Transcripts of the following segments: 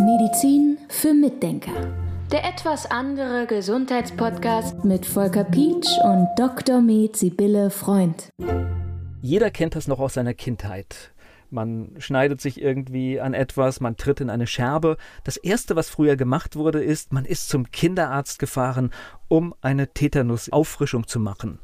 Medizin für Mitdenker. Der etwas andere Gesundheitspodcast mit Volker Pietsch und Dr. Med Sibylle Freund. Jeder kennt das noch aus seiner Kindheit. Man schneidet sich irgendwie an etwas, man tritt in eine Scherbe. Das erste, was früher gemacht wurde, ist, man ist zum Kinderarzt gefahren, um eine Tetanus-Auffrischung zu machen.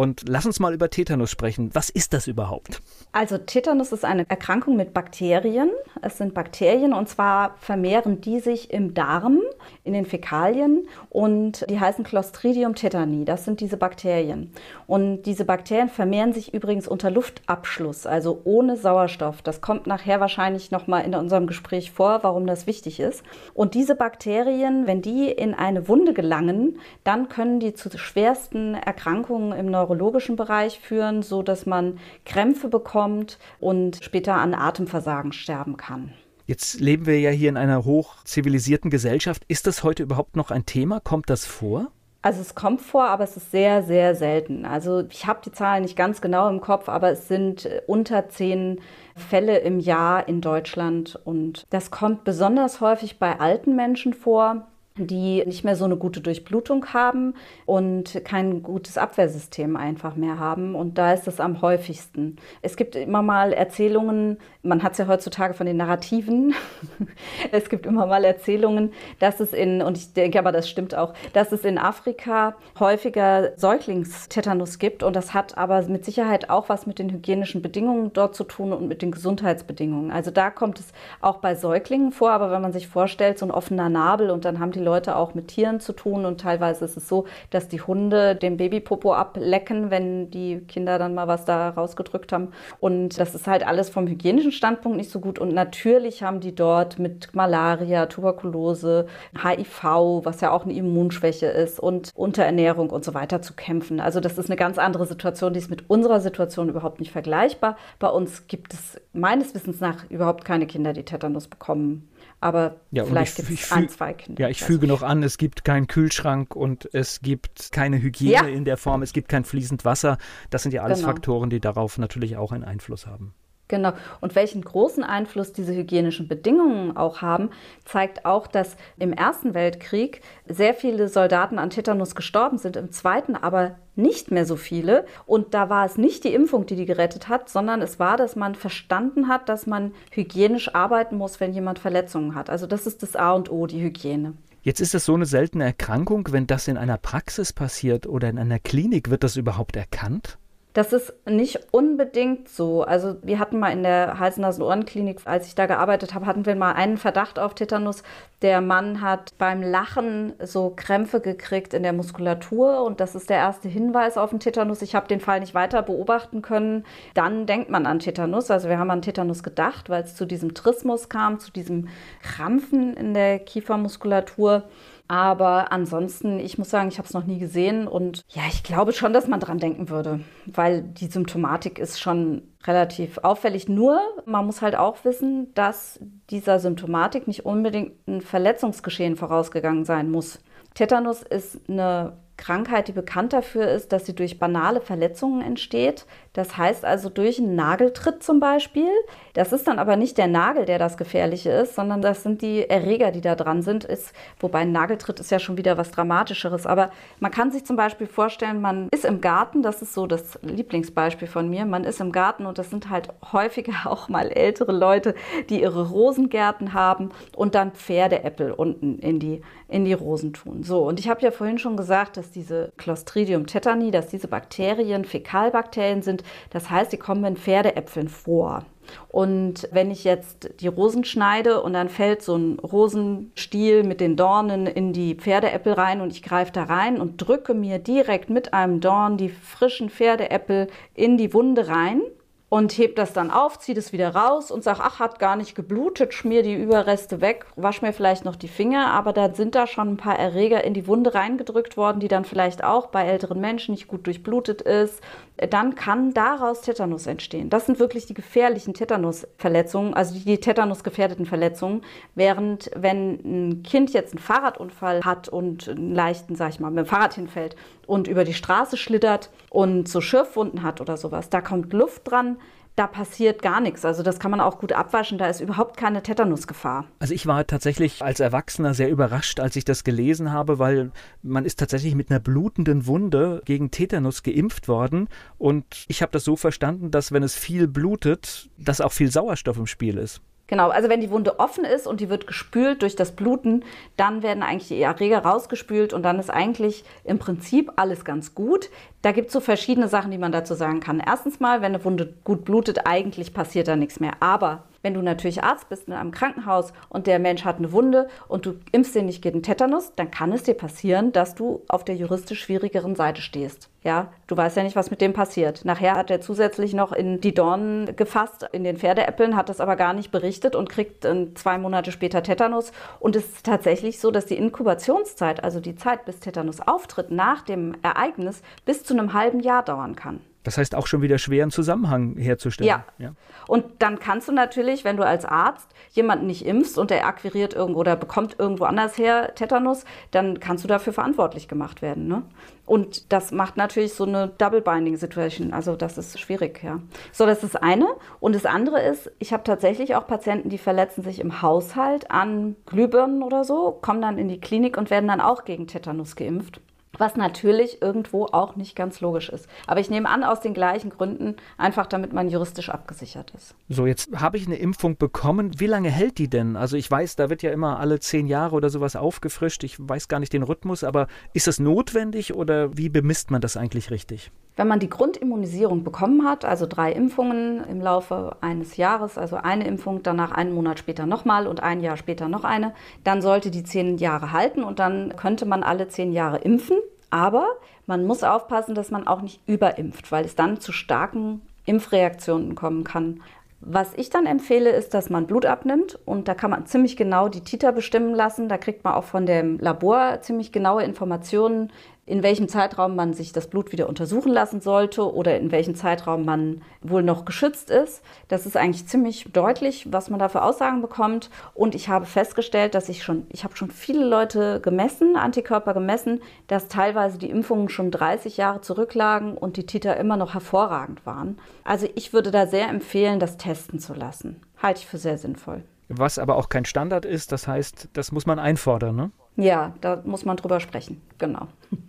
Und lass uns mal über Tetanus sprechen. Was ist das überhaupt? Also Tetanus ist eine Erkrankung mit Bakterien. Es sind Bakterien und zwar vermehren die sich im Darm, in den Fäkalien und die heißen Clostridium tetani. Das sind diese Bakterien. Und diese Bakterien vermehren sich übrigens unter Luftabschluss, also ohne Sauerstoff. Das kommt nachher wahrscheinlich nochmal in unserem Gespräch vor, warum das wichtig ist. Und diese Bakterien, wenn die in eine Wunde gelangen, dann können die zu schwersten Erkrankungen im Neuro neurologischen Bereich führen, so dass man Krämpfe bekommt und später an Atemversagen sterben kann. Jetzt leben wir ja hier in einer hochzivilisierten Gesellschaft. Ist das heute überhaupt noch ein Thema? Kommt das vor? Also es kommt vor, aber es ist sehr, sehr selten. Also ich habe die Zahlen nicht ganz genau im Kopf, aber es sind unter zehn Fälle im Jahr in Deutschland. Und das kommt besonders häufig bei alten Menschen vor, die nicht mehr so eine gute Durchblutung haben und kein gutes Abwehrsystem einfach mehr haben. Und da ist es am häufigsten. Es gibt immer mal Erzählungen, man hat es ja heutzutage von den Narrativen, es gibt immer mal Erzählungen, dass es in, und ich denke aber, das stimmt auch, dass es in Afrika häufiger Säuglingstetanus gibt. Und das hat aber mit Sicherheit auch was mit den hygienischen Bedingungen dort zu tun und mit den Gesundheitsbedingungen. Also da kommt es auch bei Säuglingen vor, aber wenn man sich vorstellt, so ein offener Nabel und dann haben die Leute auch mit Tieren zu tun und teilweise ist es so, dass die Hunde den Babypopo ablecken, wenn die Kinder dann mal was da rausgedrückt haben. Und das ist halt alles vom hygienischen Standpunkt nicht so gut. Und natürlich haben die dort mit Malaria, Tuberkulose, HIV, was ja auch eine Immunschwäche ist und Unterernährung und so weiter zu kämpfen. Also das ist eine ganz andere Situation, die ist mit unserer Situation überhaupt nicht vergleichbar. Bei uns gibt es meines Wissens nach überhaupt keine Kinder, die Tetanus bekommen. Aber ja, vielleicht gibt es ein, zwei Kinder. Ja, ich füge noch an, es gibt keinen Kühlschrank und es gibt keine Hygiene ja. in der Form, es gibt kein fließend Wasser. Das sind ja alles genau. Faktoren, die darauf natürlich auch einen Einfluss haben. Genau. Und welchen großen Einfluss diese hygienischen Bedingungen auch haben, zeigt auch, dass im Ersten Weltkrieg sehr viele Soldaten an Tetanus gestorben sind, im Zweiten aber nicht mehr so viele. Und da war es nicht die Impfung, die die gerettet hat, sondern es war, dass man verstanden hat, dass man hygienisch arbeiten muss, wenn jemand Verletzungen hat. Also das ist das A und O, die Hygiene. Jetzt ist das so eine seltene Erkrankung. Wenn das in einer Praxis passiert oder in einer Klinik, wird das überhaupt erkannt? Das ist nicht unbedingt so. Also wir hatten mal in der Hals-Nasen-Ohren-Klinik, als ich da gearbeitet habe, hatten wir mal einen Verdacht auf Tetanus. Der Mann hat beim Lachen so Krämpfe gekriegt in der Muskulatur und das ist der erste Hinweis auf einen Tetanus. Ich habe den Fall nicht weiter beobachten können. Dann denkt man an Tetanus. Also wir haben an Tetanus gedacht, weil es zu diesem Trismus kam, zu diesem Krampfen in der Kiefermuskulatur. Aber ansonsten, ich muss sagen, ich habe es noch nie gesehen und ja, ich glaube schon, dass man dran denken würde, weil die Symptomatik ist schon relativ auffällig. Nur, man muss halt auch wissen, dass dieser Symptomatik nicht unbedingt ein Verletzungsgeschehen vorausgegangen sein muss. Tetanus ist eine Krankheit, die bekannt dafür ist, dass sie durch banale Verletzungen entsteht. Das heißt also durch einen Nageltritt zum Beispiel. Das ist dann aber nicht der Nagel, der das Gefährliche ist, sondern das sind die Erreger, die da dran sind. Ist, wobei ein Nageltritt ist ja schon wieder was Dramatischeres. Aber man kann sich zum Beispiel vorstellen, man ist im Garten, das ist so das Lieblingsbeispiel von mir. Man ist im Garten und das sind halt häufiger auch mal ältere Leute, die ihre Rosengärten haben und dann Pferdeäppel unten in die, in die Rosen tun. So, und ich habe ja vorhin schon gesagt, dass diese Clostridium tetani, dass diese Bakterien Fäkalbakterien sind. Das heißt, die kommen in Pferdeäpfeln vor. Und wenn ich jetzt die Rosen schneide und dann fällt so ein Rosenstiel mit den Dornen in die Pferdeäpfel rein und ich greife da rein und drücke mir direkt mit einem Dorn die frischen Pferdeäpfel in die Wunde rein, und heb das dann auf, ziehe das wieder raus und sag, ach, hat gar nicht geblutet, schmier die Überreste weg, wasch mir vielleicht noch die Finger, aber da sind da schon ein paar Erreger in die Wunde reingedrückt worden, die dann vielleicht auch bei älteren Menschen nicht gut durchblutet ist. Dann kann daraus Tetanus entstehen. Das sind wirklich die gefährlichen Tetanusverletzungen, also die Tetanus gefährdeten Verletzungen, während wenn ein Kind jetzt einen Fahrradunfall hat und einen leichten, sag ich mal, mit dem Fahrrad hinfällt und über die Straße schlittert und so Schürfwunden hat oder sowas, da kommt Luft dran, da passiert gar nichts. Also das kann man auch gut abwaschen, da ist überhaupt keine Tetanusgefahr. Also ich war tatsächlich als Erwachsener sehr überrascht, als ich das gelesen habe, weil man ist tatsächlich mit einer blutenden Wunde gegen Tetanus geimpft worden und ich habe das so verstanden, dass wenn es viel blutet, dass auch viel Sauerstoff im Spiel ist. Genau, also wenn die Wunde offen ist und die wird gespült durch das Bluten, dann werden eigentlich die Erreger rausgespült und dann ist eigentlich im Prinzip alles ganz gut. Da gibt es so verschiedene Sachen, die man dazu sagen kann. Erstens mal, wenn eine Wunde gut blutet, eigentlich passiert da nichts mehr. Aber wenn du natürlich Arzt bist in einem Krankenhaus und der Mensch hat eine Wunde und du impfst den nicht gegen Tetanus, dann kann es dir passieren, dass du auf der juristisch schwierigeren Seite stehst. Ja, du weißt ja nicht, was mit dem passiert. Nachher hat er zusätzlich noch in die Dornen gefasst, in den Pferdeäppeln, hat das aber gar nicht berichtet und kriegt zwei Monate später Tetanus. Und es ist tatsächlich so, dass die Inkubationszeit, also die Zeit, bis Tetanus auftritt, nach dem Ereignis, bis zu einem halben Jahr dauern kann. Das heißt auch schon wieder schweren Zusammenhang herzustellen. Ja. ja. Und dann kannst du natürlich, wenn du als Arzt jemanden nicht impfst und der akquiriert irgendwo oder bekommt irgendwo anders her Tetanus, dann kannst du dafür verantwortlich gemacht werden. Ne? Und das macht natürlich so eine Double Binding Situation. Also das ist schwierig, ja. So, das ist das eine. Und das andere ist, ich habe tatsächlich auch Patienten, die verletzen sich im Haushalt an Glühbirnen oder so, kommen dann in die Klinik und werden dann auch gegen Tetanus geimpft was natürlich irgendwo auch nicht ganz logisch ist. Aber ich nehme an, aus den gleichen Gründen, einfach damit man juristisch abgesichert ist. So, jetzt habe ich eine Impfung bekommen. Wie lange hält die denn? Also ich weiß, da wird ja immer alle zehn Jahre oder sowas aufgefrischt. Ich weiß gar nicht den Rhythmus, aber ist es notwendig oder wie bemisst man das eigentlich richtig? Wenn man die Grundimmunisierung bekommen hat, also drei Impfungen im Laufe eines Jahres, also eine Impfung, danach einen Monat später nochmal und ein Jahr später noch eine, dann sollte die zehn Jahre halten und dann könnte man alle zehn Jahre impfen. Aber man muss aufpassen, dass man auch nicht überimpft, weil es dann zu starken Impfreaktionen kommen kann. Was ich dann empfehle, ist, dass man Blut abnimmt und da kann man ziemlich genau die Titer bestimmen lassen. Da kriegt man auch von dem Labor ziemlich genaue Informationen, in welchem Zeitraum man sich das Blut wieder untersuchen lassen sollte oder in welchem Zeitraum man wohl noch geschützt ist. Das ist eigentlich ziemlich deutlich, was man da für Aussagen bekommt. Und ich habe festgestellt, dass ich schon, ich habe schon viele Leute gemessen, Antikörper gemessen, dass teilweise die Impfungen schon 30 Jahre zurücklagen und die Titer immer noch hervorragend waren. Also ich würde da sehr empfehlen, das testen zu lassen. Halte ich für sehr sinnvoll. Was aber auch kein Standard ist, das heißt, das muss man einfordern, ne? Ja, da muss man drüber sprechen, genau.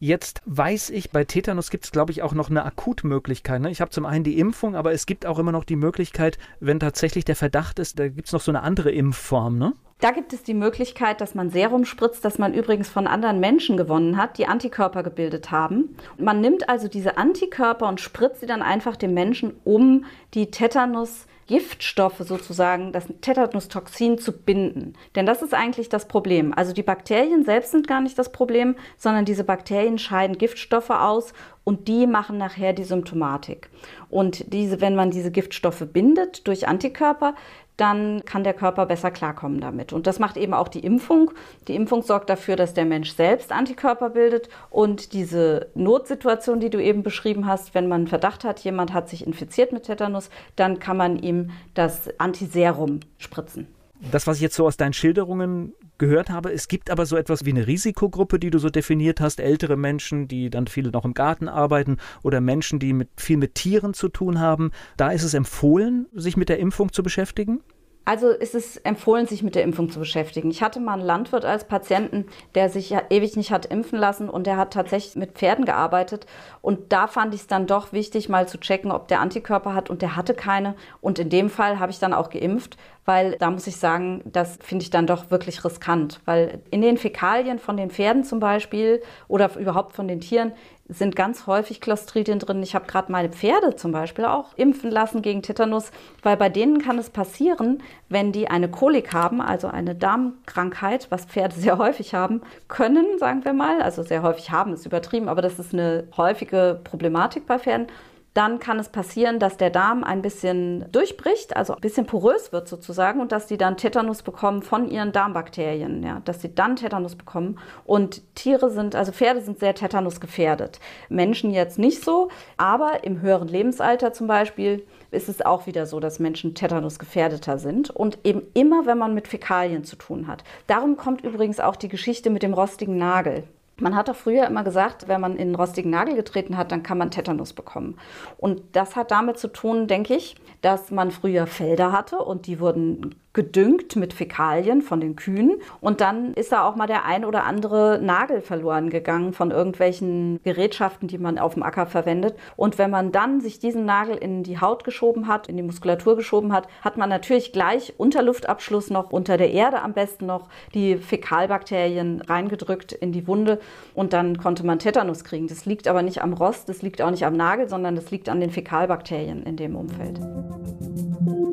Jetzt weiß ich, bei Tetanus gibt es, glaube ich, auch noch eine Akutmöglichkeit. Ne? Ich habe zum einen die Impfung, aber es gibt auch immer noch die Möglichkeit, wenn tatsächlich der Verdacht ist, da gibt es noch so eine andere Impfform, ne? Da gibt es die Möglichkeit, dass man Serum spritzt, das man übrigens von anderen Menschen gewonnen hat, die Antikörper gebildet haben. Man nimmt also diese Antikörper und spritzt sie dann einfach dem Menschen, um die Tetanus Giftstoffe sozusagen, das Tetanus-Toxin zu binden. Denn das ist eigentlich das Problem. Also die Bakterien selbst sind gar nicht das Problem, sondern diese Bakterien scheiden Giftstoffe aus und die machen nachher die Symptomatik. Und diese, wenn man diese Giftstoffe bindet durch Antikörper, dann kann der Körper besser klarkommen damit. Und das macht eben auch die Impfung. Die Impfung sorgt dafür, dass der Mensch selbst Antikörper bildet und diese Notsituation, die du eben beschrieben hast, wenn man Verdacht hat, jemand hat sich infiziert mit Tetanus, dann kann man ihm das Antiserum spritzen. Das, was ich jetzt so aus deinen Schilderungen gehört habe, es gibt aber so etwas wie eine Risikogruppe, die du so definiert hast, ältere Menschen, die dann viele noch im Garten arbeiten oder Menschen, die mit, viel mit Tieren zu tun haben. Da ist es empfohlen, sich mit der Impfung zu beschäftigen? Also ist es empfohlen, sich mit der Impfung zu beschäftigen. Ich hatte mal einen Landwirt als Patienten, der sich ewig nicht hat impfen lassen und der hat tatsächlich mit Pferden gearbeitet. Und da fand ich es dann doch wichtig, mal zu checken, ob der Antikörper hat und der hatte keine. Und in dem Fall habe ich dann auch geimpft, weil da muss ich sagen, das finde ich dann doch wirklich riskant, weil in den Fäkalien von den Pferden zum Beispiel oder überhaupt von den Tieren sind ganz häufig Clostridien drin. Ich habe gerade meine Pferde zum Beispiel auch impfen lassen gegen Tetanus, weil bei denen kann es passieren, wenn die eine Kolik haben, also eine Darmkrankheit, was Pferde sehr häufig haben, können, sagen wir mal, also sehr häufig haben, ist übertrieben, aber das ist eine häufige Problematik bei Pferden dann kann es passieren, dass der Darm ein bisschen durchbricht, also ein bisschen porös wird sozusagen und dass die dann Tetanus bekommen von ihren Darmbakterien, ja, dass sie dann Tetanus bekommen. Und Tiere sind, also Pferde sind sehr Tetanus gefährdet. Menschen jetzt nicht so, aber im höheren Lebensalter zum Beispiel ist es auch wieder so, dass Menschen Tetanus gefährdeter sind und eben immer, wenn man mit Fäkalien zu tun hat. Darum kommt übrigens auch die Geschichte mit dem rostigen Nagel. Man hat doch früher immer gesagt, wenn man in einen rostigen Nagel getreten hat, dann kann man Tetanus bekommen. Und das hat damit zu tun, denke ich, dass man früher Felder hatte und die wurden gedüngt mit Fäkalien von den Kühen. Und dann ist da auch mal der ein oder andere Nagel verloren gegangen von irgendwelchen Gerätschaften, die man auf dem Acker verwendet. Und wenn man dann sich diesen Nagel in die Haut geschoben hat, in die Muskulatur geschoben hat, hat man natürlich gleich unter Luftabschluss noch, unter der Erde am besten noch, die Fäkalbakterien reingedrückt in die Wunde. Und dann konnte man Tetanus kriegen. Das liegt aber nicht am Rost, das liegt auch nicht am Nagel, sondern das liegt an den Fäkalbakterien in dem Umfeld.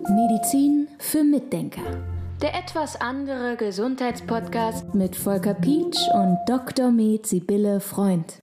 Medizin für Mitdenker. Der etwas andere Gesundheitspodcast mit Volker Pietsch und Dr. Med Sibylle Freund.